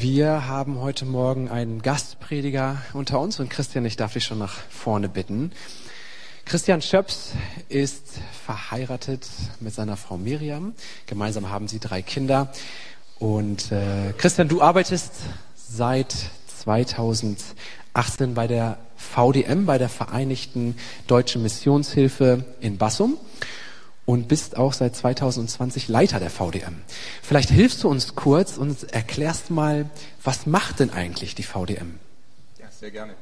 Wir haben heute Morgen einen Gastprediger unter uns und Christian, ich darf dich schon nach vorne bitten. Christian Schöps ist verheiratet mit seiner Frau Miriam. Gemeinsam haben sie drei Kinder. Und äh, Christian, du arbeitest seit 2018 bei der VDM, bei der Vereinigten Deutschen Missionshilfe in Bassum und bist auch seit 2020 Leiter der VDM. Vielleicht hilfst du uns kurz und erklärst mal, was macht denn eigentlich die VDM? Ja, sehr gerne.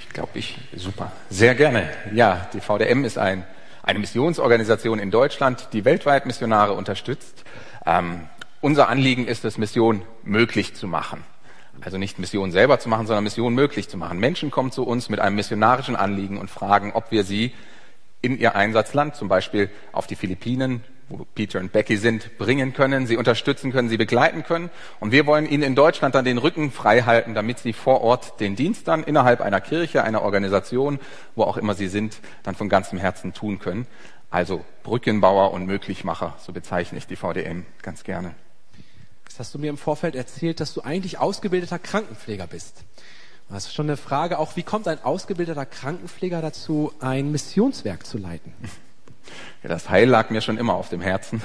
Ich glaube, ich, super. Sehr gerne. Ja, die VDM ist ein, eine Missionsorganisation in Deutschland, die weltweit Missionare unterstützt. Ähm, unser Anliegen ist es, Mission möglich zu machen. Also nicht Mission selber zu machen, sondern Mission möglich zu machen. Menschen kommen zu uns mit einem missionarischen Anliegen und fragen, ob wir sie in ihr Einsatzland, zum Beispiel auf die Philippinen, wo Peter und Becky sind, bringen können, sie unterstützen können, sie begleiten können. Und wir wollen ihnen in Deutschland dann den Rücken frei halten, damit sie vor Ort den Dienst dann innerhalb einer Kirche, einer Organisation, wo auch immer sie sind, dann von ganzem Herzen tun können. Also Brückenbauer und Möglichmacher, so bezeichne ich die VDM ganz gerne. Jetzt hast du mir im Vorfeld erzählt, dass du eigentlich ausgebildeter Krankenpfleger bist. Das ist schon eine Frage, auch wie kommt ein ausgebildeter Krankenpfleger dazu, ein Missionswerk zu leiten? Ja, das Heil lag mir schon immer auf dem Herzen.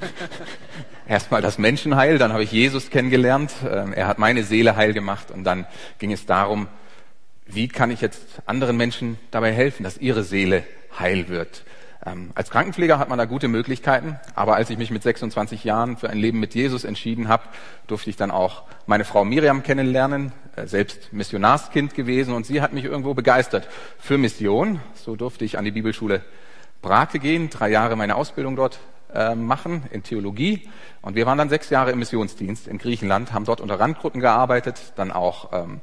Erstmal das Menschenheil, dann habe ich Jesus kennengelernt. Ähm, er hat meine Seele heil gemacht und dann ging es darum, wie kann ich jetzt anderen Menschen dabei helfen, dass ihre Seele heil wird. Ähm, als Krankenpfleger hat man da gute Möglichkeiten, aber als ich mich mit 26 Jahren für ein Leben mit Jesus entschieden habe, durfte ich dann auch meine Frau Miriam kennenlernen, äh, selbst Missionarskind gewesen und sie hat mich irgendwo begeistert für Mission. So durfte ich an die Bibelschule Brake gehen, drei Jahre meine Ausbildung dort äh, machen in Theologie und wir waren dann sechs Jahre im Missionsdienst in Griechenland, haben dort unter Randgruppen gearbeitet, dann auch ähm,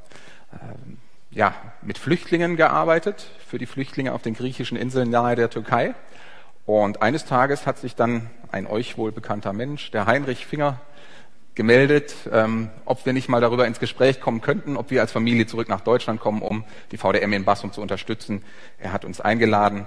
ähm, ja, mit Flüchtlingen gearbeitet, für die Flüchtlinge auf den griechischen Inseln nahe der Türkei. Und eines Tages hat sich dann ein euch wohl bekannter Mensch, der Heinrich Finger, gemeldet, ähm, ob wir nicht mal darüber ins Gespräch kommen könnten, ob wir als Familie zurück nach Deutschland kommen, um die VDM in Bassum zu unterstützen. Er hat uns eingeladen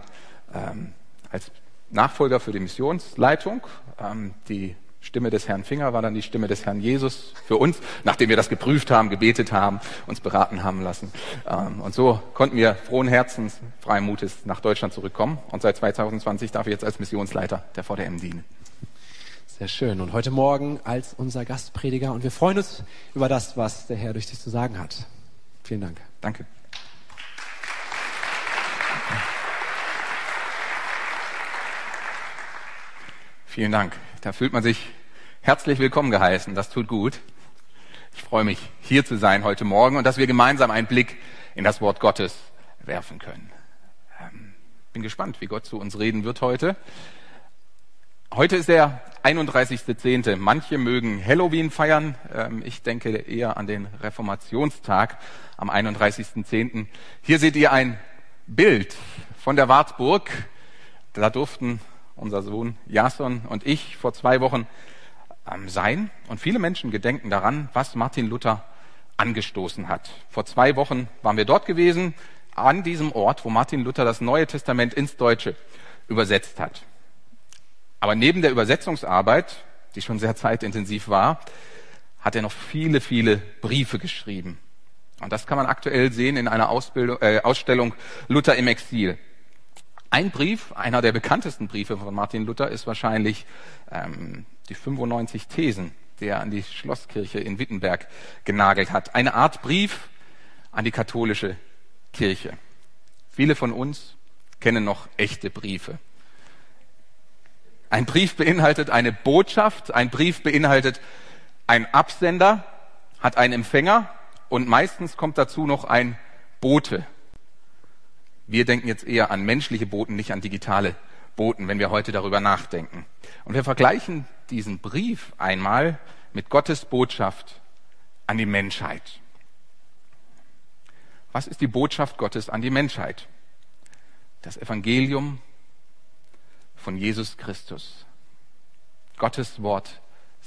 ähm, als Nachfolger für die Missionsleitung. Ähm, die Stimme des Herrn Finger war dann die Stimme des Herrn Jesus für uns, nachdem wir das geprüft haben, gebetet haben, uns beraten haben lassen. Ähm, und so konnten wir frohen Herzens, freien Mutes nach Deutschland zurückkommen. Und seit 2020 darf ich jetzt als Missionsleiter der VDM dienen. Sehr schön. Und heute Morgen als unser Gastprediger. Und wir freuen uns über das, was der Herr durch dich zu sagen hat. Vielen Dank. Danke. Vielen Dank. Da fühlt man sich herzlich willkommen geheißen. Das tut gut. Ich freue mich, hier zu sein heute Morgen und dass wir gemeinsam einen Blick in das Wort Gottes werfen können. Ähm, bin gespannt, wie Gott zu uns reden wird heute. Heute ist der 31.10. Manche mögen Halloween feiern. Ähm, ich denke eher an den Reformationstag am 31.10. Hier seht ihr ein Bild von der Wartburg. Da durften unser Sohn Jason und ich vor zwei Wochen ähm, sein. Und viele Menschen gedenken daran, was Martin Luther angestoßen hat. Vor zwei Wochen waren wir dort gewesen, an diesem Ort, wo Martin Luther das Neue Testament ins Deutsche übersetzt hat. Aber neben der Übersetzungsarbeit, die schon sehr zeitintensiv war, hat er noch viele, viele Briefe geschrieben. Und das kann man aktuell sehen in einer äh, Ausstellung Luther im Exil. Ein Brief, einer der bekanntesten Briefe von Martin Luther, ist wahrscheinlich ähm, die 95 Thesen, die er an die Schlosskirche in Wittenberg genagelt hat. Eine Art Brief an die katholische Kirche. Viele von uns kennen noch echte Briefe. Ein Brief beinhaltet eine Botschaft, ein Brief beinhaltet ein Absender, hat einen Empfänger und meistens kommt dazu noch ein Bote, wir denken jetzt eher an menschliche Boten, nicht an digitale Boten, wenn wir heute darüber nachdenken. Und wir vergleichen diesen Brief einmal mit Gottes Botschaft an die Menschheit. Was ist die Botschaft Gottes an die Menschheit? Das Evangelium von Jesus Christus. Gottes Wort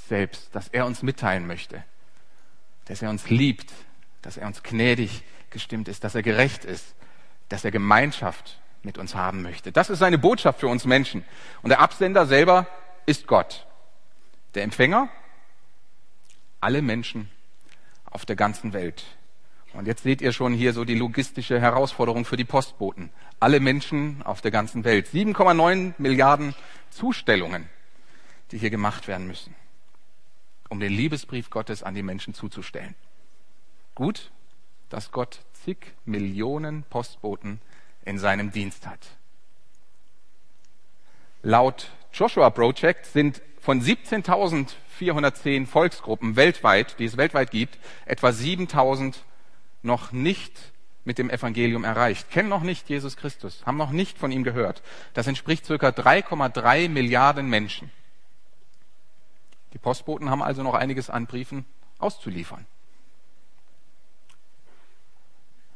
selbst, das er uns mitteilen möchte, dass er uns liebt, dass er uns gnädig gestimmt ist, dass er gerecht ist, dass er Gemeinschaft mit uns haben möchte. Das ist seine Botschaft für uns Menschen. Und der Absender selber ist Gott. Der Empfänger, alle Menschen auf der ganzen Welt. Und jetzt seht ihr schon hier so die logistische Herausforderung für die Postboten. Alle Menschen auf der ganzen Welt. 7,9 Milliarden Zustellungen, die hier gemacht werden müssen, um den Liebesbrief Gottes an die Menschen zuzustellen. Gut, dass Gott zig Millionen Postboten in seinem Dienst hat. Laut Joshua Project sind von 17.410 Volksgruppen weltweit, die es weltweit gibt, etwa 7.000 noch nicht mit dem Evangelium erreicht, kennen noch nicht Jesus Christus, haben noch nicht von ihm gehört. Das entspricht circa 3,3 Milliarden Menschen. Die Postboten haben also noch einiges an Briefen auszuliefern.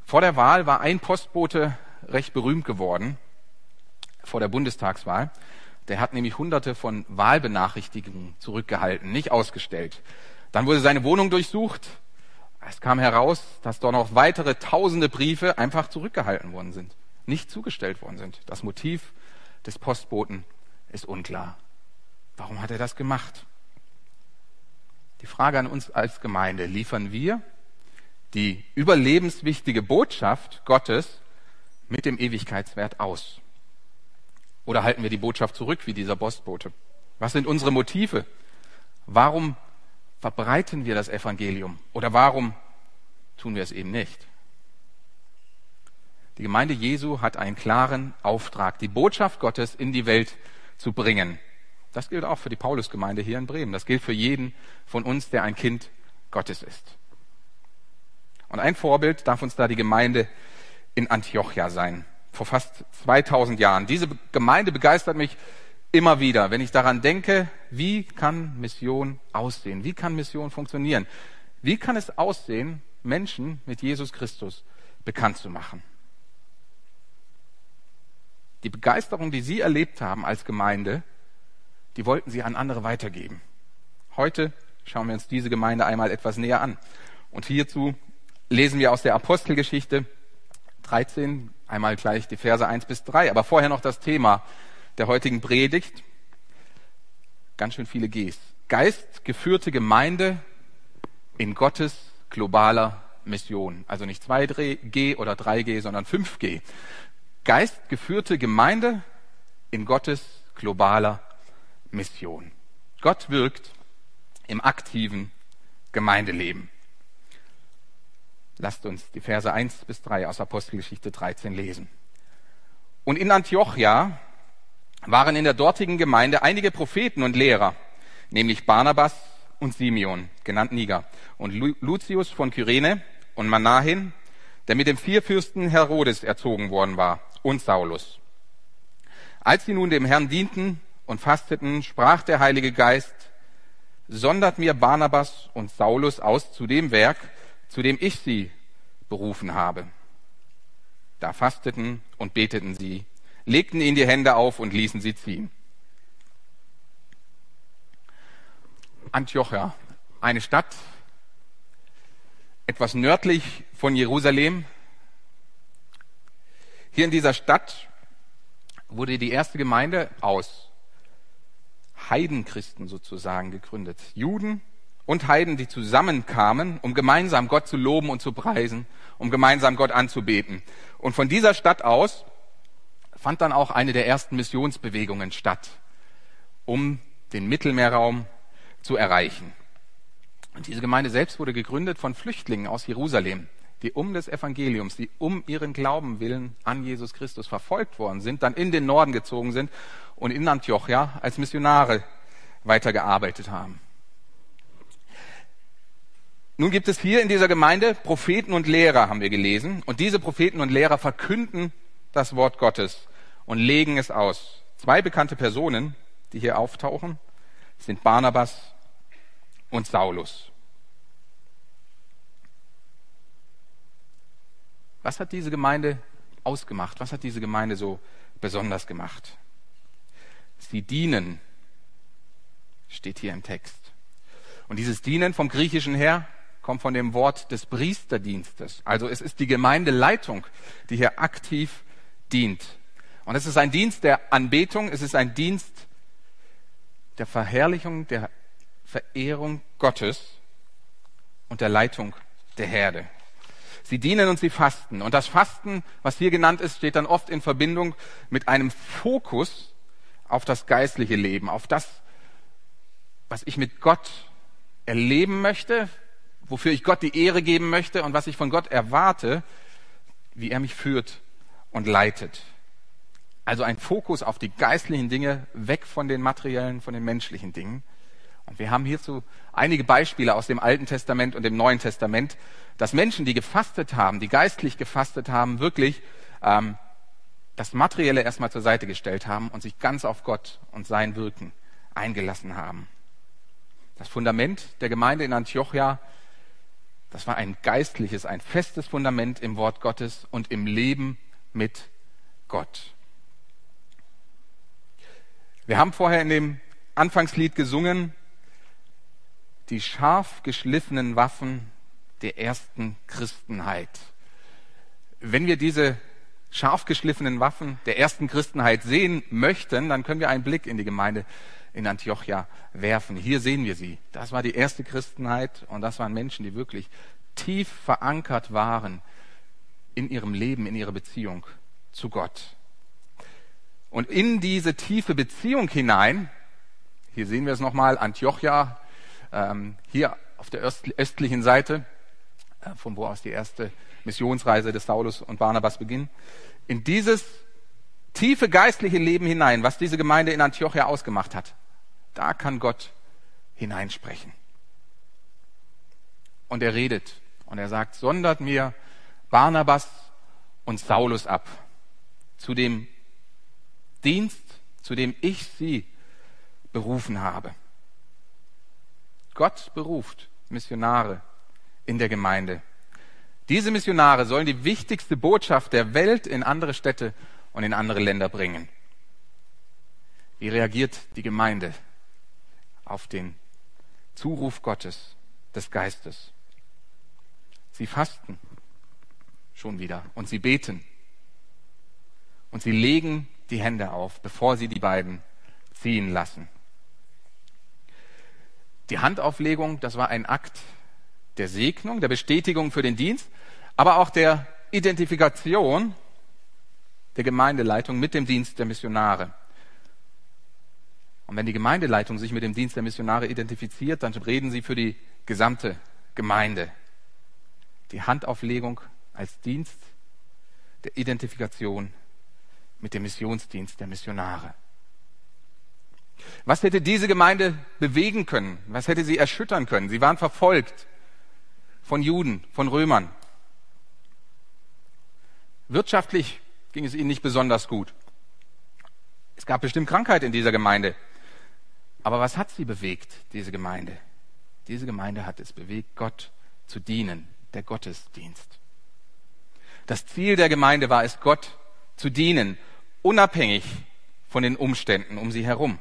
Vor der Wahl war ein Postbote recht berühmt geworden, vor der Bundestagswahl. Der hat nämlich hunderte von Wahlbenachrichtigungen zurückgehalten, nicht ausgestellt. Dann wurde seine Wohnung durchsucht. Es kam heraus, dass dort noch weitere tausende Briefe einfach zurückgehalten worden sind, nicht zugestellt worden sind. Das Motiv des Postboten ist unklar. Warum hat er das gemacht? Die Frage an uns als Gemeinde, liefern wir die überlebenswichtige Botschaft Gottes mit dem Ewigkeitswert aus? Oder halten wir die Botschaft zurück wie dieser Postbote? Was sind unsere Motive? Warum verbreiten wir das Evangelium? Oder warum tun wir es eben nicht? Die Gemeinde Jesu hat einen klaren Auftrag, die Botschaft Gottes in die Welt zu bringen. Das gilt auch für die Paulusgemeinde hier in Bremen. Das gilt für jeden von uns, der ein Kind Gottes ist. Und ein Vorbild darf uns da die Gemeinde in Antiochia sein vor fast 2000 Jahren. Diese Gemeinde begeistert mich immer wieder, wenn ich daran denke, wie kann Mission aussehen? Wie kann Mission funktionieren? Wie kann es aussehen, Menschen mit Jesus Christus bekannt zu machen? Die Begeisterung, die Sie erlebt haben als Gemeinde, die wollten Sie an andere weitergeben. Heute schauen wir uns diese Gemeinde einmal etwas näher an. Und hierzu lesen wir aus der Apostelgeschichte 13, einmal gleich die Verse 1 bis 3. Aber vorher noch das Thema der heutigen Predigt. Ganz schön viele Gs. Geistgeführte Gemeinde in Gottes globaler Mission. Also nicht 2G oder 3G, sondern 5G. Geistgeführte Gemeinde in Gottes globaler Mission. Gott wirkt im aktiven Gemeindeleben. Lasst uns die Verse 1 bis 3 aus Apostelgeschichte 13 lesen. Und in Antiochia waren in der dortigen Gemeinde einige Propheten und Lehrer, nämlich Barnabas und Simeon, genannt Niger, und Lucius von Kyrene und Manahin, der mit dem Vierfürsten Herodes erzogen worden war, und Saulus. Als sie nun dem Herrn dienten und fasteten, sprach der Heilige Geist, sondert mir Barnabas und Saulus aus zu dem Werk, zu dem ich sie berufen habe. Da fasteten und beteten sie, legten ihnen die Hände auf und ließen sie ziehen. Antiochia, eine Stadt etwas nördlich von Jerusalem. Hier in dieser Stadt wurde die erste Gemeinde aus Heidenchristen sozusagen gegründet. Juden und Heiden, die zusammenkamen, um gemeinsam Gott zu loben und zu preisen, um gemeinsam Gott anzubeten. Und von dieser Stadt aus fand dann auch eine der ersten Missionsbewegungen statt, um den Mittelmeerraum zu erreichen. Und diese Gemeinde selbst wurde gegründet von Flüchtlingen aus Jerusalem, die um des Evangeliums, die um ihren Glauben willen an Jesus Christus verfolgt worden sind, dann in den Norden gezogen sind und in Antiochia als Missionare weitergearbeitet haben. Nun gibt es hier in dieser Gemeinde Propheten und Lehrer, haben wir gelesen. Und diese Propheten und Lehrer verkünden das Wort Gottes und legen es aus. Zwei bekannte Personen, die hier auftauchen, sind Barnabas und Saulus. Was hat diese Gemeinde ausgemacht? Was hat diese Gemeinde so besonders gemacht? Sie dienen, steht hier im Text. Und dieses Dienen vom Griechischen her kommt von dem Wort des Priesterdienstes. Also es ist die Gemeindeleitung, die hier aktiv dient. Und es ist ein Dienst der Anbetung, es ist ein Dienst der Verherrlichung, der Verehrung Gottes und der Leitung der Herde. Sie dienen und sie fasten. Und das Fasten, was hier genannt ist, steht dann oft in Verbindung mit einem Fokus auf das geistliche Leben, auf das, was ich mit Gott erleben möchte, wofür ich Gott die Ehre geben möchte und was ich von Gott erwarte, wie er mich führt und leitet. Also ein Fokus auf die geistlichen Dinge, weg von den materiellen, von den menschlichen Dingen. Und wir haben hierzu einige Beispiele aus dem Alten Testament und dem Neuen Testament, dass Menschen, die gefastet haben, die geistlich gefastet haben, wirklich ähm, das Materielle erstmal zur Seite gestellt haben und sich ganz auf Gott und sein Wirken eingelassen haben. Das Fundament der Gemeinde in Antiochia, das war ein geistliches, ein festes Fundament im Wort Gottes und im Leben mit Gott. Wir haben vorher in dem Anfangslied gesungen, die scharf geschliffenen Waffen der ersten Christenheit. Wenn wir diese scharf geschliffenen Waffen der ersten Christenheit sehen möchten, dann können wir einen Blick in die Gemeinde in Antiochia werfen. Hier sehen wir sie. Das war die erste Christenheit und das waren Menschen, die wirklich tief verankert waren in ihrem Leben, in ihrer Beziehung zu Gott. Und in diese tiefe Beziehung hinein, hier sehen wir es nochmal, Antiochia, ähm, hier auf der östlichen Seite, äh, von wo aus die erste Missionsreise des Saulus und Barnabas beginnt, in dieses tiefe geistliche Leben hinein, was diese Gemeinde in Antiochia ausgemacht hat, da kann Gott hineinsprechen. Und er redet und er sagt, sondert mir Barnabas und Saulus ab zu dem Dienst, zu dem ich sie berufen habe. Gott beruft Missionare in der Gemeinde. Diese Missionare sollen die wichtigste Botschaft der Welt in andere Städte und in andere Länder bringen. Wie reagiert die Gemeinde auf den Zuruf Gottes, des Geistes? Sie fasten schon wieder und sie beten und sie legen die Hände auf, bevor sie die beiden ziehen lassen. Die Handauflegung, das war ein Akt der Segnung, der Bestätigung für den Dienst, aber auch der Identifikation der Gemeindeleitung mit dem Dienst der Missionare. Und wenn die Gemeindeleitung sich mit dem Dienst der Missionare identifiziert, dann reden sie für die gesamte Gemeinde. Die Handauflegung als Dienst der Identifikation mit dem Missionsdienst der Missionare. Was hätte diese Gemeinde bewegen können? Was hätte sie erschüttern können? Sie waren verfolgt von Juden, von Römern. Wirtschaftlich ging es ihnen nicht besonders gut. Es gab bestimmt Krankheit in dieser Gemeinde. Aber was hat sie bewegt, diese Gemeinde? Diese Gemeinde hat es bewegt, Gott zu dienen, der Gottesdienst. Das Ziel der Gemeinde war es, Gott zu dienen, unabhängig von den Umständen um sie herum.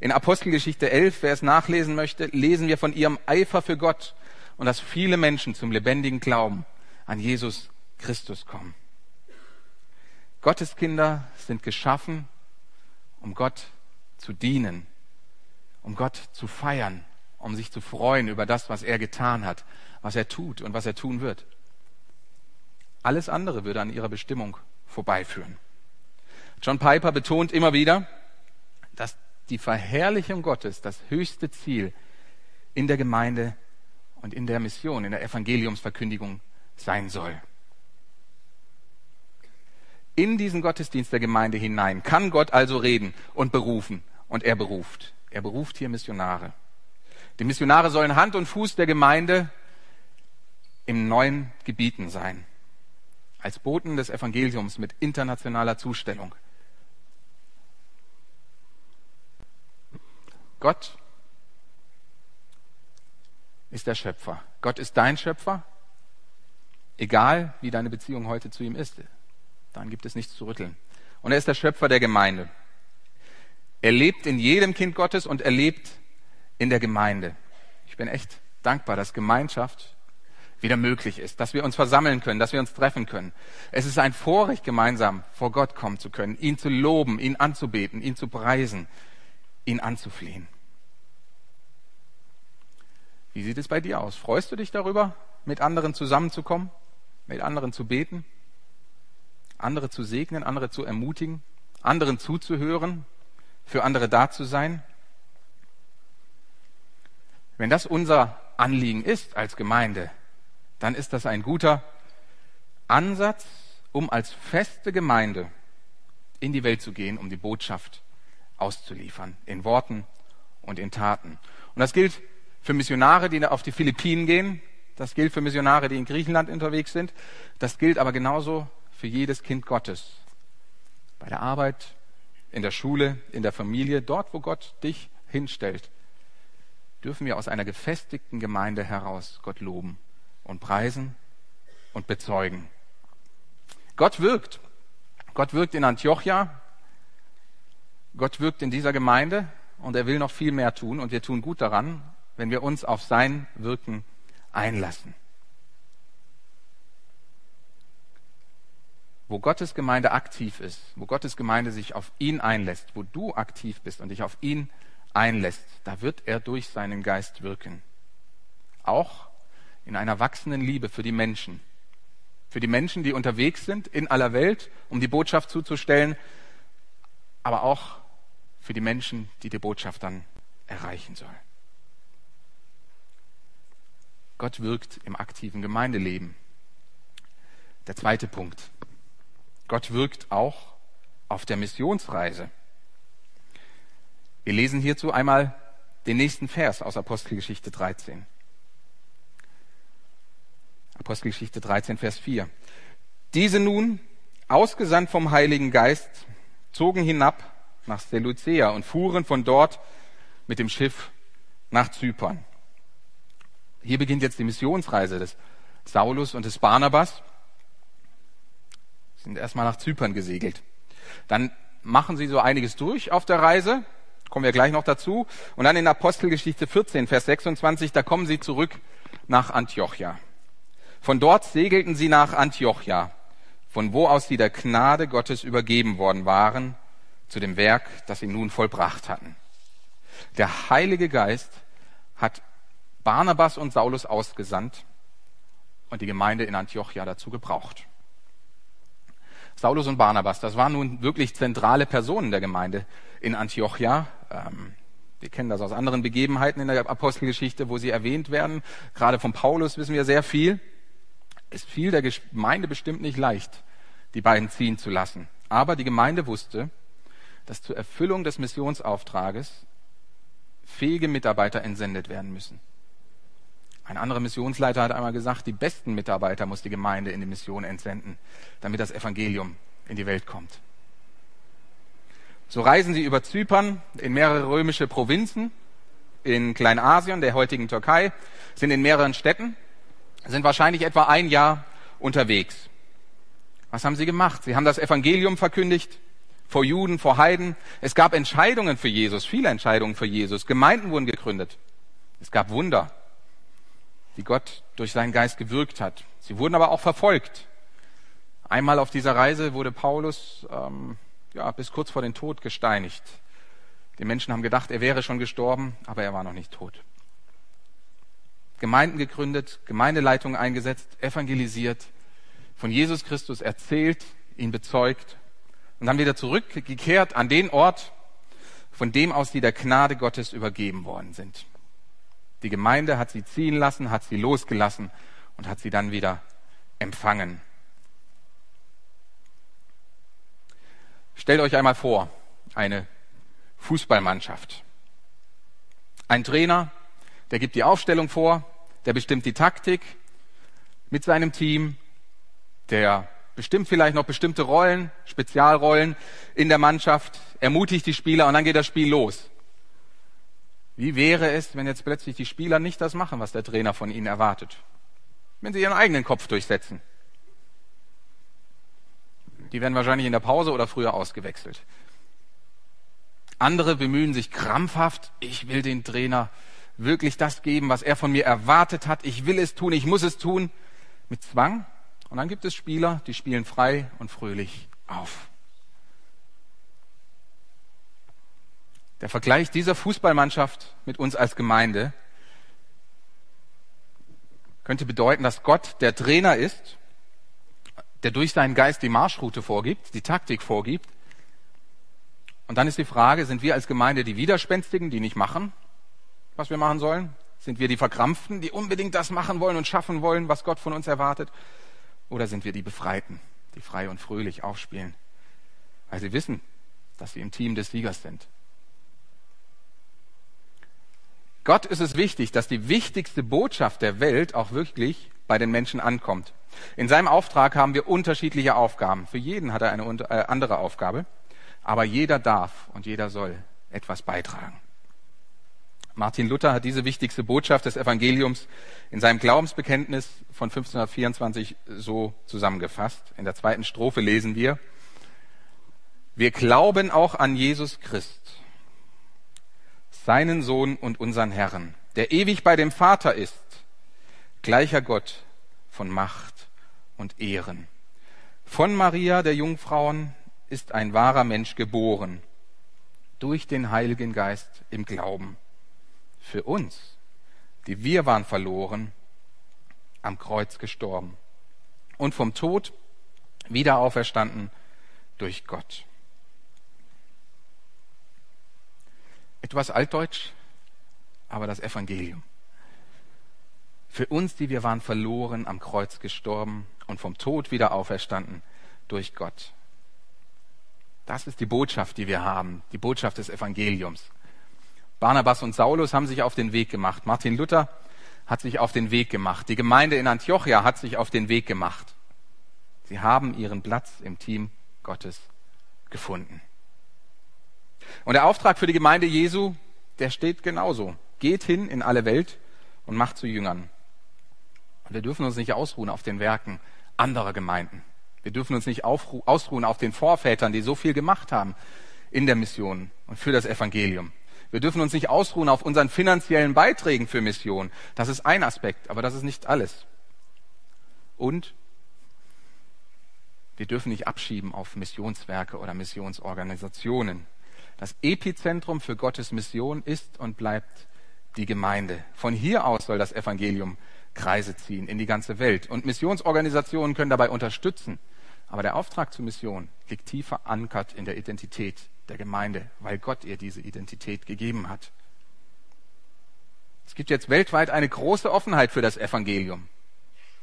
In Apostelgeschichte 11, wer es nachlesen möchte, lesen wir von ihrem Eifer für Gott und dass viele Menschen zum lebendigen Glauben an Jesus Christus kommen. Gottes Kinder sind geschaffen, um Gott zu dienen, um Gott zu feiern, um sich zu freuen über das, was er getan hat, was er tut und was er tun wird. Alles andere würde an ihrer Bestimmung vorbeiführen. John Piper betont immer wieder, dass die Verherrlichung Gottes das höchste Ziel in der Gemeinde und in der Mission, in der Evangeliumsverkündigung sein soll. In diesen Gottesdienst der Gemeinde hinein kann Gott also reden und berufen. Und er beruft. Er beruft hier Missionare. Die Missionare sollen Hand und Fuß der Gemeinde im neuen Gebieten sein. Als Boten des Evangeliums mit internationaler Zustellung. Gott ist der Schöpfer. Gott ist dein Schöpfer, egal wie deine Beziehung heute zu ihm ist. Dann gibt es nichts zu rütteln. Und er ist der Schöpfer der Gemeinde. Er lebt in jedem Kind Gottes und er lebt in der Gemeinde. Ich bin echt dankbar, dass Gemeinschaft wieder möglich ist, dass wir uns versammeln können, dass wir uns treffen können. Es ist ein Vorrecht, gemeinsam vor Gott kommen zu können, ihn zu loben, ihn anzubeten, ihn zu preisen, ihn anzuflehen. Wie sieht es bei dir aus? Freust du dich darüber, mit anderen zusammenzukommen, mit anderen zu beten, andere zu segnen, andere zu ermutigen, anderen zuzuhören, für andere da zu sein? Wenn das unser Anliegen ist als Gemeinde, dann ist das ein guter Ansatz, um als feste Gemeinde in die Welt zu gehen, um die Botschaft auszuliefern, in Worten und in Taten. Und das gilt für Missionare, die auf die Philippinen gehen, das gilt für Missionare, die in Griechenland unterwegs sind, das gilt aber genauso für jedes Kind Gottes. Bei der Arbeit, in der Schule, in der Familie, dort, wo Gott dich hinstellt, dürfen wir aus einer gefestigten Gemeinde heraus Gott loben und preisen und bezeugen. Gott wirkt. Gott wirkt in Antiochia. Gott wirkt in dieser Gemeinde und er will noch viel mehr tun und wir tun gut daran, wenn wir uns auf sein Wirken einlassen. Wo Gottes Gemeinde aktiv ist, wo Gottes Gemeinde sich auf ihn einlässt, wo du aktiv bist und dich auf ihn einlässt, da wird er durch seinen Geist wirken. Auch in einer wachsenden Liebe für die Menschen. Für die Menschen, die unterwegs sind in aller Welt, um die Botschaft zuzustellen, aber auch für die Menschen, die die Botschaft dann erreichen soll. Gott wirkt im aktiven Gemeindeleben. Der zweite Punkt. Gott wirkt auch auf der Missionsreise. Wir lesen hierzu einmal den nächsten Vers aus Apostelgeschichte 13. Apostelgeschichte 13, Vers 4. Diese nun, ausgesandt vom Heiligen Geist, zogen hinab nach Seleucea und fuhren von dort mit dem Schiff nach Zypern. Hier beginnt jetzt die Missionsreise des Saulus und des Barnabas. Sie sind erstmal nach Zypern gesegelt. Dann machen sie so einiges durch auf der Reise, kommen wir gleich noch dazu. Und dann in Apostelgeschichte 14, Vers 26, da kommen sie zurück nach Antiochia. Von dort segelten sie nach Antiochia, von wo aus sie der Gnade Gottes übergeben worden waren, zu dem Werk, das sie nun vollbracht hatten. Der Heilige Geist hat Barnabas und Saulus ausgesandt und die Gemeinde in Antiochia dazu gebraucht. Saulus und Barnabas, das waren nun wirklich zentrale Personen der Gemeinde in Antiochia. Ähm, wir kennen das aus anderen Begebenheiten in der Apostelgeschichte, wo sie erwähnt werden. Gerade von Paulus wissen wir sehr viel. Es fiel der Gemeinde bestimmt nicht leicht, die beiden ziehen zu lassen. Aber die Gemeinde wusste, dass zur Erfüllung des Missionsauftrages fähige Mitarbeiter entsendet werden müssen. Ein anderer Missionsleiter hat einmal gesagt, die besten Mitarbeiter muss die Gemeinde in die Mission entsenden, damit das Evangelium in die Welt kommt. So reisen sie über Zypern in mehrere römische Provinzen, in Kleinasien, der heutigen Türkei, sind in mehreren Städten, sind wahrscheinlich etwa ein Jahr unterwegs. Was haben sie gemacht? Sie haben das Evangelium verkündigt, vor Juden, vor Heiden. Es gab Entscheidungen für Jesus, viele Entscheidungen für Jesus. Gemeinden wurden gegründet. Es gab Wunder, die Gott durch seinen Geist gewirkt hat. Sie wurden aber auch verfolgt. Einmal auf dieser Reise wurde Paulus ähm, ja, bis kurz vor den Tod gesteinigt. Die Menschen haben gedacht, er wäre schon gestorben, aber er war noch nicht tot. Gemeinden gegründet, Gemeindeleitungen eingesetzt, evangelisiert, von Jesus Christus erzählt, ihn bezeugt und dann wieder zurückgekehrt an den Ort, von dem aus sie der Gnade Gottes übergeben worden sind. Die Gemeinde hat sie ziehen lassen, hat sie losgelassen und hat sie dann wieder empfangen. Stellt euch einmal vor, eine Fußballmannschaft. Ein Trainer, der gibt die Aufstellung vor, der bestimmt die Taktik mit seinem Team, der bestimmt vielleicht noch bestimmte Rollen, Spezialrollen in der Mannschaft, ermutigt die Spieler und dann geht das Spiel los. Wie wäre es, wenn jetzt plötzlich die Spieler nicht das machen, was der Trainer von ihnen erwartet? Wenn sie ihren eigenen Kopf durchsetzen. Die werden wahrscheinlich in der Pause oder früher ausgewechselt. Andere bemühen sich krampfhaft, ich will den Trainer wirklich das geben, was er von mir erwartet hat. Ich will es tun, ich muss es tun. Mit Zwang und dann gibt es Spieler, die spielen frei und fröhlich auf. Der Vergleich dieser Fußballmannschaft mit uns als Gemeinde könnte bedeuten, dass Gott der Trainer ist, der durch seinen Geist die Marschroute vorgibt, die Taktik vorgibt. Und dann ist die Frage, sind wir als Gemeinde die Widerspenstigen, die nicht machen, was wir machen sollen? Sind wir die Verkrampften, die unbedingt das machen wollen und schaffen wollen, was Gott von uns erwartet? Oder sind wir die Befreiten, die frei und fröhlich aufspielen, weil sie wissen, dass sie im Team des Siegers sind? Gott ist es wichtig, dass die wichtigste Botschaft der Welt auch wirklich bei den Menschen ankommt. In seinem Auftrag haben wir unterschiedliche Aufgaben. Für jeden hat er eine äh, andere Aufgabe. Aber jeder darf und jeder soll etwas beitragen. Martin Luther hat diese wichtigste Botschaft des Evangeliums in seinem Glaubensbekenntnis von 1524 so zusammengefasst. In der zweiten Strophe lesen wir, wir glauben auch an Jesus Christ, seinen Sohn und unseren Herrn, der ewig bei dem Vater ist, gleicher Gott von Macht und Ehren. Von Maria der Jungfrauen ist ein wahrer Mensch geboren, durch den Heiligen Geist im Glauben. Für uns, die wir waren verloren, am Kreuz gestorben und vom Tod wieder auferstanden durch Gott. Etwas altdeutsch, aber das Evangelium. Für uns, die wir waren verloren, am Kreuz gestorben und vom Tod wieder auferstanden durch Gott. Das ist die Botschaft, die wir haben, die Botschaft des Evangeliums. Barnabas und Saulus haben sich auf den Weg gemacht. Martin Luther hat sich auf den Weg gemacht. Die Gemeinde in Antiochia hat sich auf den Weg gemacht. Sie haben ihren Platz im Team Gottes gefunden. Und der Auftrag für die Gemeinde Jesu, der steht genauso. Geht hin in alle Welt und macht zu Jüngern. Und wir dürfen uns nicht ausruhen auf den Werken anderer Gemeinden. Wir dürfen uns nicht ausruhen auf den Vorvätern, die so viel gemacht haben in der Mission und für das Evangelium. Wir dürfen uns nicht ausruhen auf unseren finanziellen Beiträgen für Mission. Das ist ein Aspekt, aber das ist nicht alles. Und wir dürfen nicht abschieben auf Missionswerke oder Missionsorganisationen. Das Epizentrum für Gottes Mission ist und bleibt die Gemeinde. Von hier aus soll das Evangelium Kreise ziehen in die ganze Welt. Und Missionsorganisationen können dabei unterstützen. Aber der Auftrag zur Mission liegt tief verankert in der Identität der Gemeinde, weil Gott ihr diese Identität gegeben hat. Es gibt jetzt weltweit eine große Offenheit für das Evangelium.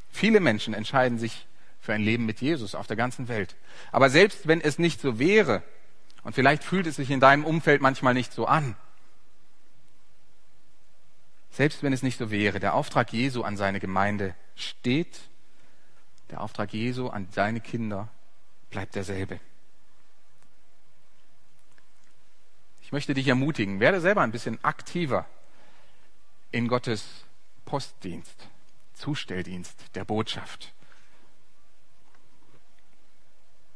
Viele Menschen entscheiden sich für ein Leben mit Jesus auf der ganzen Welt. Aber selbst wenn es nicht so wäre, und vielleicht fühlt es sich in deinem Umfeld manchmal nicht so an, selbst wenn es nicht so wäre, der Auftrag Jesu an seine Gemeinde steht, der Auftrag Jesu an seine Kinder bleibt derselbe. Ich möchte dich ermutigen, werde selber ein bisschen aktiver in Gottes Postdienst, Zustelldienst der Botschaft.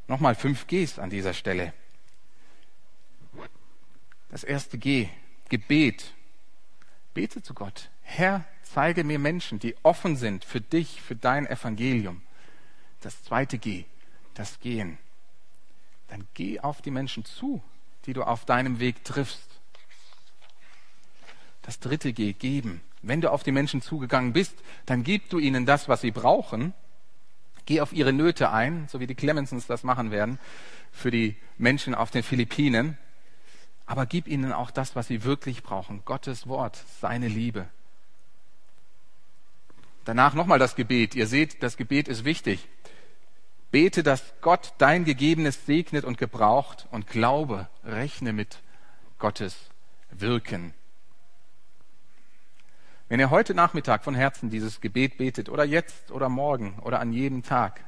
Nochmal fünf Gs an dieser Stelle. Das erste G, Gebet. Bete zu Gott. Herr, zeige mir Menschen, die offen sind für dich, für dein Evangelium. Das zweite G, das Gehen. Dann geh auf die Menschen zu, die du auf deinem Weg triffst. Das dritte G, geben. Wenn du auf die Menschen zugegangen bist, dann gib du ihnen das, was sie brauchen. Geh auf ihre Nöte ein, so wie die Clemensons das machen werden, für die Menschen auf den Philippinen aber gib ihnen auch das, was sie wirklich brauchen. Gottes Wort, seine Liebe. Danach nochmal das Gebet. Ihr seht, das Gebet ist wichtig. Bete, dass Gott dein Gegebenes segnet und gebraucht und glaube, rechne mit Gottes Wirken. Wenn ihr heute Nachmittag von Herzen dieses Gebet betet oder jetzt oder morgen oder an jedem Tag,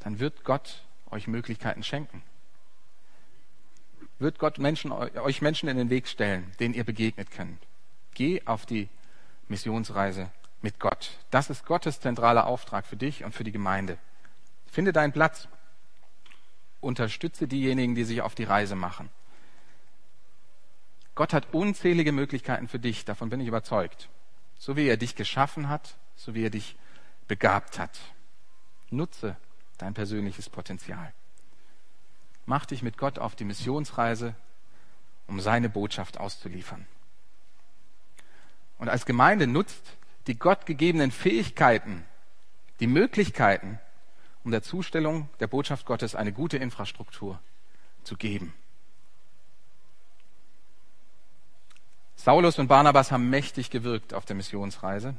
dann wird Gott euch Möglichkeiten schenken wird Gott Menschen, euch Menschen in den Weg stellen, denen ihr begegnet könnt. Geh auf die Missionsreise mit Gott. Das ist Gottes zentraler Auftrag für dich und für die Gemeinde. Finde deinen Platz. Unterstütze diejenigen, die sich auf die Reise machen. Gott hat unzählige Möglichkeiten für dich, davon bin ich überzeugt. So wie er dich geschaffen hat, so wie er dich begabt hat. Nutze dein persönliches Potenzial. Mach dich mit Gott auf die Missionsreise, um seine Botschaft auszuliefern. Und als Gemeinde nutzt die Gott gegebenen Fähigkeiten, die Möglichkeiten, um der Zustellung der Botschaft Gottes eine gute Infrastruktur zu geben. Saulus und Barnabas haben mächtig gewirkt auf der Missionsreise.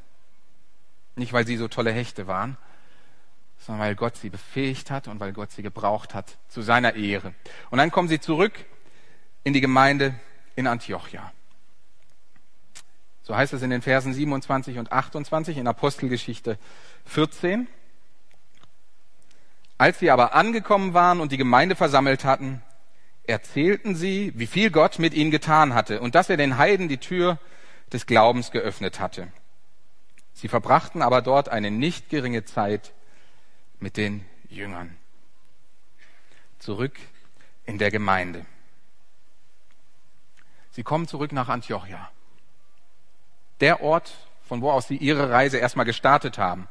Nicht, weil sie so tolle Hechte waren, sondern weil Gott sie befähigt hat und weil Gott sie gebraucht hat zu seiner Ehre. Und dann kommen sie zurück in die Gemeinde in Antiochia. So heißt es in den Versen 27 und 28 in Apostelgeschichte 14. Als sie aber angekommen waren und die Gemeinde versammelt hatten, erzählten sie, wie viel Gott mit ihnen getan hatte und dass er den Heiden die Tür des Glaubens geöffnet hatte. Sie verbrachten aber dort eine nicht geringe Zeit mit den Jüngern. Zurück in der Gemeinde. Sie kommen zurück nach Antiochia. Der Ort, von wo aus sie ihre Reise erstmal gestartet haben.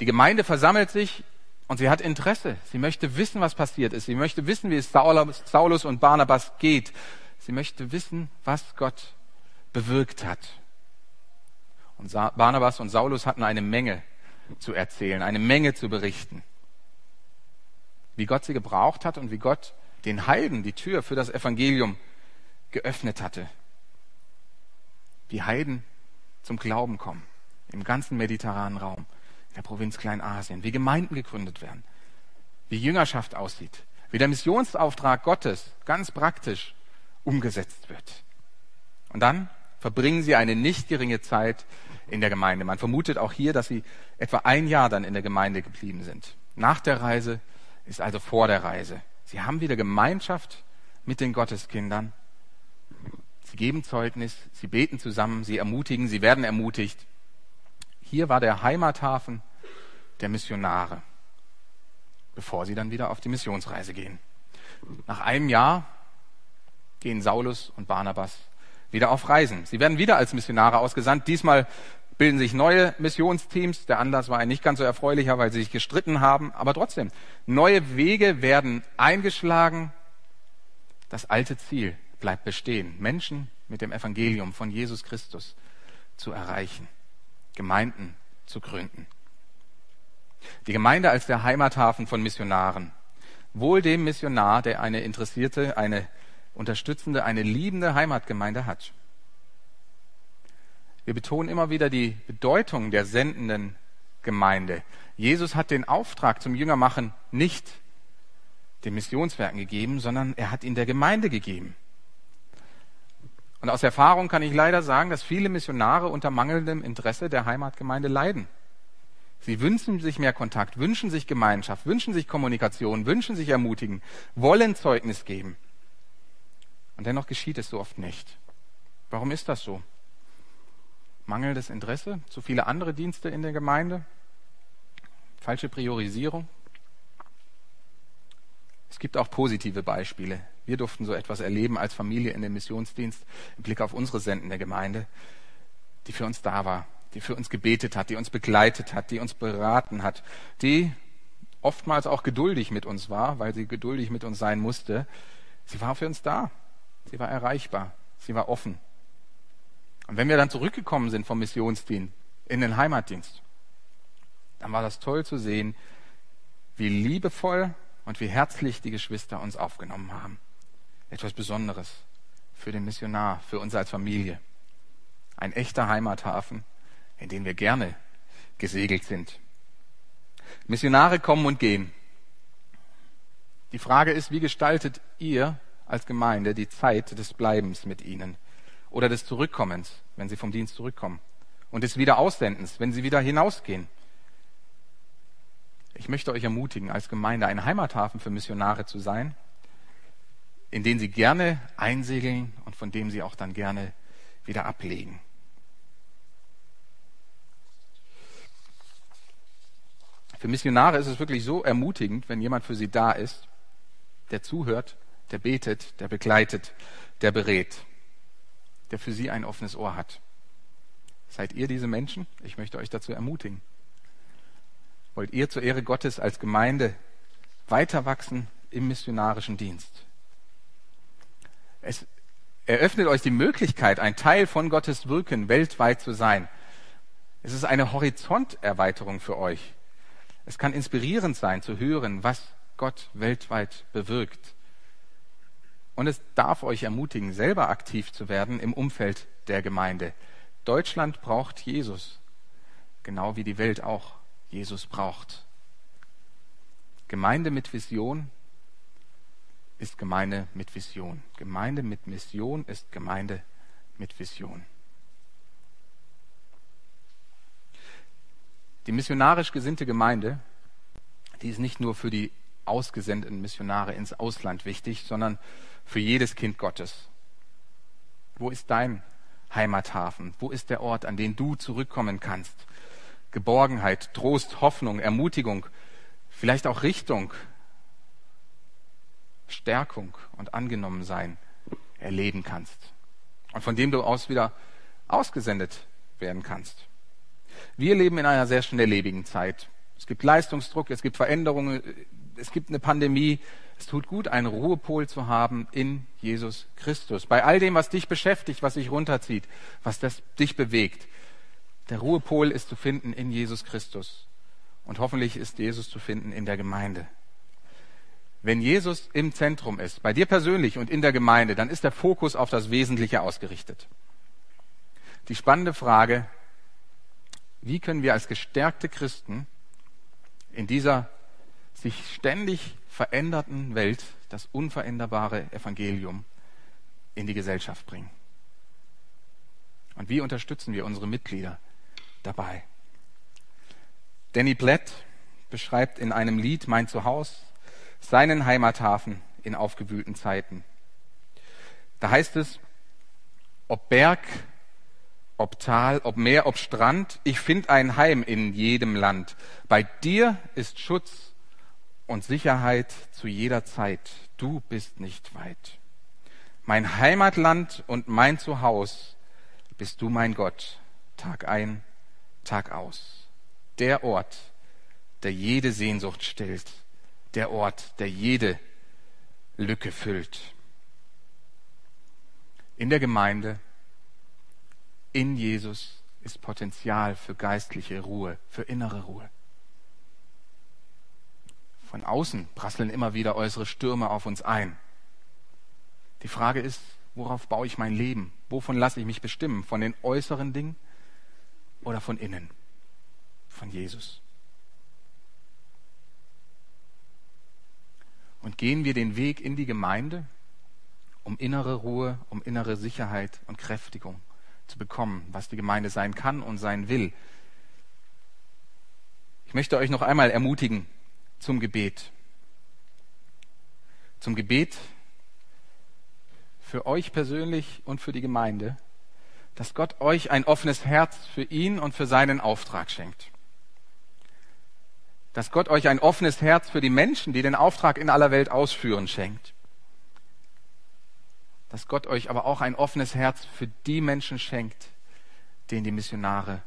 Die Gemeinde versammelt sich und sie hat Interesse. Sie möchte wissen, was passiert ist. Sie möchte wissen, wie es Saulus und Barnabas geht. Sie möchte wissen, was Gott bewirkt hat. Und Barnabas und Saulus hatten eine Menge zu erzählen, eine Menge zu berichten. Wie Gott sie gebraucht hat und wie Gott den Heiden die Tür für das Evangelium geöffnet hatte. Wie Heiden zum Glauben kommen im ganzen mediterranen Raum der Provinz Kleinasien, wie Gemeinden gegründet werden, wie Jüngerschaft aussieht, wie der Missionsauftrag Gottes ganz praktisch umgesetzt wird. Und dann verbringen sie eine nicht geringe Zeit in der Gemeinde. Man vermutet auch hier, dass sie etwa ein Jahr dann in der Gemeinde geblieben sind. Nach der Reise ist also vor der Reise. Sie haben wieder Gemeinschaft mit den Gotteskindern. Sie geben Zeugnis, sie beten zusammen, sie ermutigen, sie werden ermutigt. Hier war der Heimathafen der Missionare, bevor sie dann wieder auf die Missionsreise gehen. Nach einem Jahr gehen Saulus und Barnabas wieder auf Reisen. Sie werden wieder als Missionare ausgesandt. Diesmal bilden sich neue Missionsteams. Der Anlass war ein nicht ganz so erfreulicher, weil sie sich gestritten haben. Aber trotzdem, neue Wege werden eingeschlagen. Das alte Ziel bleibt bestehen. Menschen mit dem Evangelium von Jesus Christus zu erreichen. Gemeinden zu gründen. Die Gemeinde als der Heimathafen von Missionaren. Wohl dem Missionar, der eine interessierte, eine unterstützende, eine liebende Heimatgemeinde hat. Wir betonen immer wieder die Bedeutung der sendenden Gemeinde. Jesus hat den Auftrag zum Jüngermachen nicht den Missionswerken gegeben, sondern er hat ihn der Gemeinde gegeben. Und aus Erfahrung kann ich leider sagen, dass viele Missionare unter mangelndem Interesse der Heimatgemeinde leiden. Sie wünschen sich mehr Kontakt, wünschen sich Gemeinschaft, wünschen sich Kommunikation, wünschen sich ermutigen, wollen Zeugnis geben. Und dennoch geschieht es so oft nicht. Warum ist das so? Mangelndes Interesse, zu viele andere Dienste in der Gemeinde, falsche Priorisierung. Es gibt auch positive Beispiele. Wir durften so etwas erleben als Familie in dem Missionsdienst im Blick auf unsere sendende Gemeinde, die für uns da war, die für uns gebetet hat, die uns begleitet hat, die uns beraten hat, die oftmals auch geduldig mit uns war, weil sie geduldig mit uns sein musste. Sie war für uns da. Sie war erreichbar. Sie war offen. Und wenn wir dann zurückgekommen sind vom Missionsdienst in den Heimatdienst, dann war das toll zu sehen, wie liebevoll und wie herzlich die Geschwister uns aufgenommen haben etwas Besonderes für den Missionar, für uns als Familie. Ein echter Heimathafen, in den wir gerne gesegelt sind. Missionare kommen und gehen. Die Frage ist, wie gestaltet ihr als Gemeinde die Zeit des Bleibens mit ihnen oder des Zurückkommens, wenn sie vom Dienst zurückkommen und des Wiederaussendens, wenn sie wieder hinausgehen? Ich möchte euch ermutigen, als Gemeinde ein Heimathafen für Missionare zu sein in den sie gerne einsegeln und von dem sie auch dann gerne wieder ablegen. Für Missionare ist es wirklich so ermutigend, wenn jemand für sie da ist, der zuhört, der betet, der begleitet, der berät, der für sie ein offenes Ohr hat. Seid ihr diese Menschen? Ich möchte euch dazu ermutigen. Wollt ihr zur Ehre Gottes als Gemeinde weiter wachsen im missionarischen Dienst? Es eröffnet euch die Möglichkeit, ein Teil von Gottes Wirken weltweit zu sein. Es ist eine Horizonterweiterung für euch. Es kann inspirierend sein zu hören, was Gott weltweit bewirkt. Und es darf euch ermutigen, selber aktiv zu werden im Umfeld der Gemeinde. Deutschland braucht Jesus, genau wie die Welt auch Jesus braucht. Gemeinde mit Vision ist Gemeinde mit Vision. Gemeinde mit Mission ist Gemeinde mit Vision. Die missionarisch gesinnte Gemeinde, die ist nicht nur für die ausgesendeten Missionare ins Ausland wichtig, sondern für jedes Kind Gottes. Wo ist dein Heimathafen? Wo ist der Ort, an den du zurückkommen kannst? Geborgenheit, Trost, Hoffnung, Ermutigung, vielleicht auch Richtung, Stärkung und Angenommensein erleben kannst. Und von dem du aus wieder ausgesendet werden kannst. Wir leben in einer sehr schnelllebigen Zeit. Es gibt Leistungsdruck, es gibt Veränderungen, es gibt eine Pandemie. Es tut gut, einen Ruhepol zu haben in Jesus Christus. Bei all dem, was dich beschäftigt, was dich runterzieht, was das dich bewegt. Der Ruhepol ist zu finden in Jesus Christus. Und hoffentlich ist Jesus zu finden in der Gemeinde. Wenn Jesus im Zentrum ist, bei dir persönlich und in der Gemeinde, dann ist der Fokus auf das Wesentliche ausgerichtet. Die spannende Frage, wie können wir als gestärkte Christen in dieser sich ständig veränderten Welt das unveränderbare Evangelium in die Gesellschaft bringen? Und wie unterstützen wir unsere Mitglieder dabei? Danny Platt beschreibt in einem Lied Mein Zuhause seinen Heimathafen in aufgewühlten Zeiten. Da heißt es, ob Berg, ob Tal, ob Meer, ob Strand, ich find ein Heim in jedem Land. Bei dir ist Schutz und Sicherheit zu jeder Zeit. Du bist nicht weit. Mein Heimatland und mein Zuhaus bist du mein Gott, Tag ein, Tag aus. Der Ort, der jede Sehnsucht stillt der Ort, der jede Lücke füllt. In der Gemeinde, in Jesus ist Potenzial für geistliche Ruhe, für innere Ruhe. Von außen prasseln immer wieder äußere Stürme auf uns ein. Die Frage ist, worauf baue ich mein Leben? Wovon lasse ich mich bestimmen? Von den äußeren Dingen oder von innen? Von Jesus. Und gehen wir den Weg in die Gemeinde, um innere Ruhe, um innere Sicherheit und Kräftigung zu bekommen, was die Gemeinde sein kann und sein will. Ich möchte euch noch einmal ermutigen zum Gebet. Zum Gebet für euch persönlich und für die Gemeinde, dass Gott euch ein offenes Herz für ihn und für seinen Auftrag schenkt dass Gott euch ein offenes Herz für die Menschen, die den Auftrag in aller Welt ausführen, schenkt. Dass Gott euch aber auch ein offenes Herz für die Menschen schenkt, denen die Missionare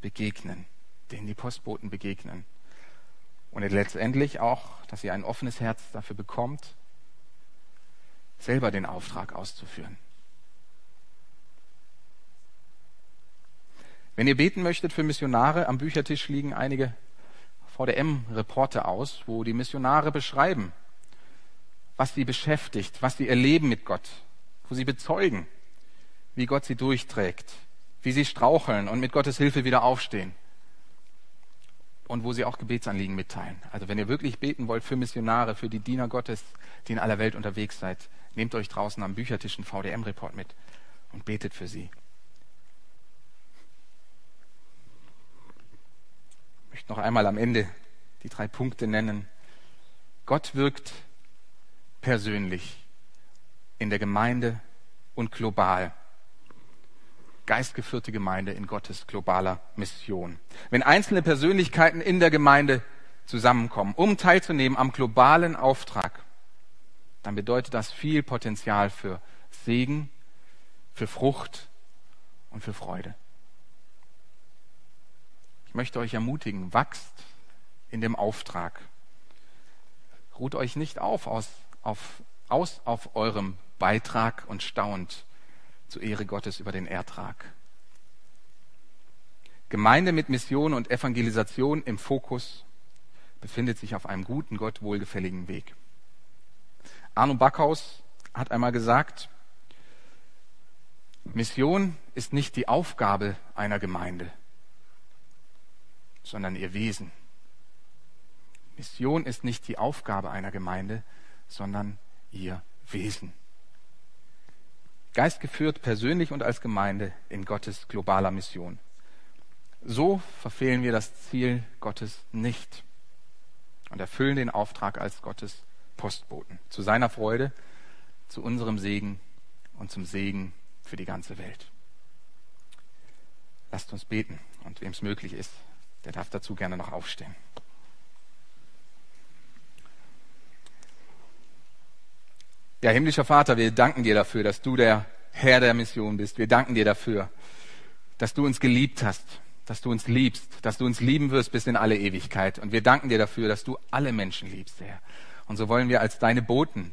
begegnen, denen die Postboten begegnen. Und letztendlich auch, dass ihr ein offenes Herz dafür bekommt, selber den Auftrag auszuführen. Wenn ihr beten möchtet für Missionare, am Büchertisch liegen einige VDM-Reporte aus, wo die Missionare beschreiben, was sie beschäftigt, was sie erleben mit Gott, wo sie bezeugen, wie Gott sie durchträgt, wie sie straucheln und mit Gottes Hilfe wieder aufstehen. Und wo sie auch Gebetsanliegen mitteilen. Also wenn ihr wirklich beten wollt für Missionare, für die Diener Gottes, die in aller Welt unterwegs seid, nehmt euch draußen am Büchertisch einen VDM-Report mit und betet für sie. möchte noch einmal am Ende die drei Punkte nennen. Gott wirkt persönlich in der Gemeinde und global. Geistgeführte Gemeinde in Gottes globaler Mission. Wenn einzelne Persönlichkeiten in der Gemeinde zusammenkommen, um teilzunehmen am globalen Auftrag, dann bedeutet das viel Potenzial für Segen, für Frucht und für Freude möchte euch ermutigen, wachst in dem Auftrag. Ruht euch nicht auf aus, auf, aus auf eurem Beitrag und staunt zur Ehre Gottes über den Ertrag. Gemeinde mit Mission und Evangelisation im Fokus befindet sich auf einem guten, Gott wohlgefälligen Weg. Arno Backhaus hat einmal gesagt, Mission ist nicht die Aufgabe einer Gemeinde, sondern ihr Wesen. Mission ist nicht die Aufgabe einer Gemeinde, sondern ihr Wesen. Geist geführt persönlich und als Gemeinde in Gottes globaler Mission. So verfehlen wir das Ziel Gottes nicht und erfüllen den Auftrag als Gottes Postboten zu seiner Freude, zu unserem Segen und zum Segen für die ganze Welt. Lasst uns beten und wem es möglich ist, der darf dazu gerne noch aufstehen. Ja, himmlischer Vater, wir danken dir dafür, dass du der Herr der Mission bist. Wir danken dir dafür, dass du uns geliebt hast, dass du uns liebst, dass du uns lieben wirst bis in alle Ewigkeit. Und wir danken dir dafür, dass du alle Menschen liebst, Herr. Und so wollen wir als deine Boten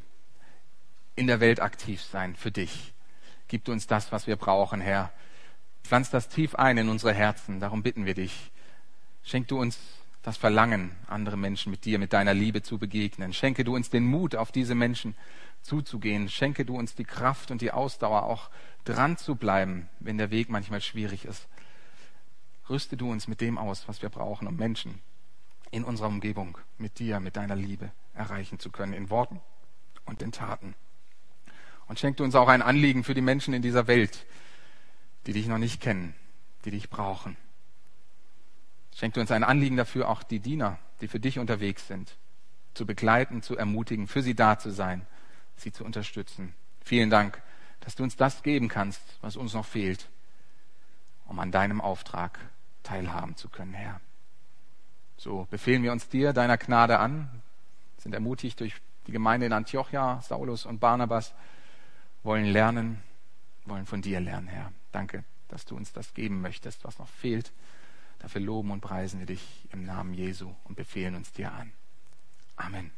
in der Welt aktiv sein für dich. Gib uns das, was wir brauchen, Herr. Pflanz das tief ein in unsere Herzen. Darum bitten wir dich. Schenk du uns das Verlangen, andere Menschen mit dir, mit deiner Liebe zu begegnen. Schenke du uns den Mut, auf diese Menschen zuzugehen. Schenke du uns die Kraft und die Ausdauer, auch dran zu bleiben, wenn der Weg manchmal schwierig ist. Rüste du uns mit dem aus, was wir brauchen, um Menschen in unserer Umgebung mit dir, mit deiner Liebe erreichen zu können, in Worten und in Taten. Und schenk du uns auch ein Anliegen für die Menschen in dieser Welt, die dich noch nicht kennen, die dich brauchen. Schenk du uns ein Anliegen dafür, auch die Diener, die für dich unterwegs sind, zu begleiten, zu ermutigen, für sie da zu sein, sie zu unterstützen. Vielen Dank, dass du uns das geben kannst, was uns noch fehlt, um an deinem Auftrag teilhaben zu können, Herr. So befehlen wir uns dir, deiner Gnade an, sind ermutigt durch die Gemeinde in Antiochia, Saulus und Barnabas, wollen lernen, wollen von dir lernen, Herr. Danke, dass du uns das geben möchtest, was noch fehlt. Dafür loben und preisen wir dich im Namen Jesu und befehlen uns dir an. Amen.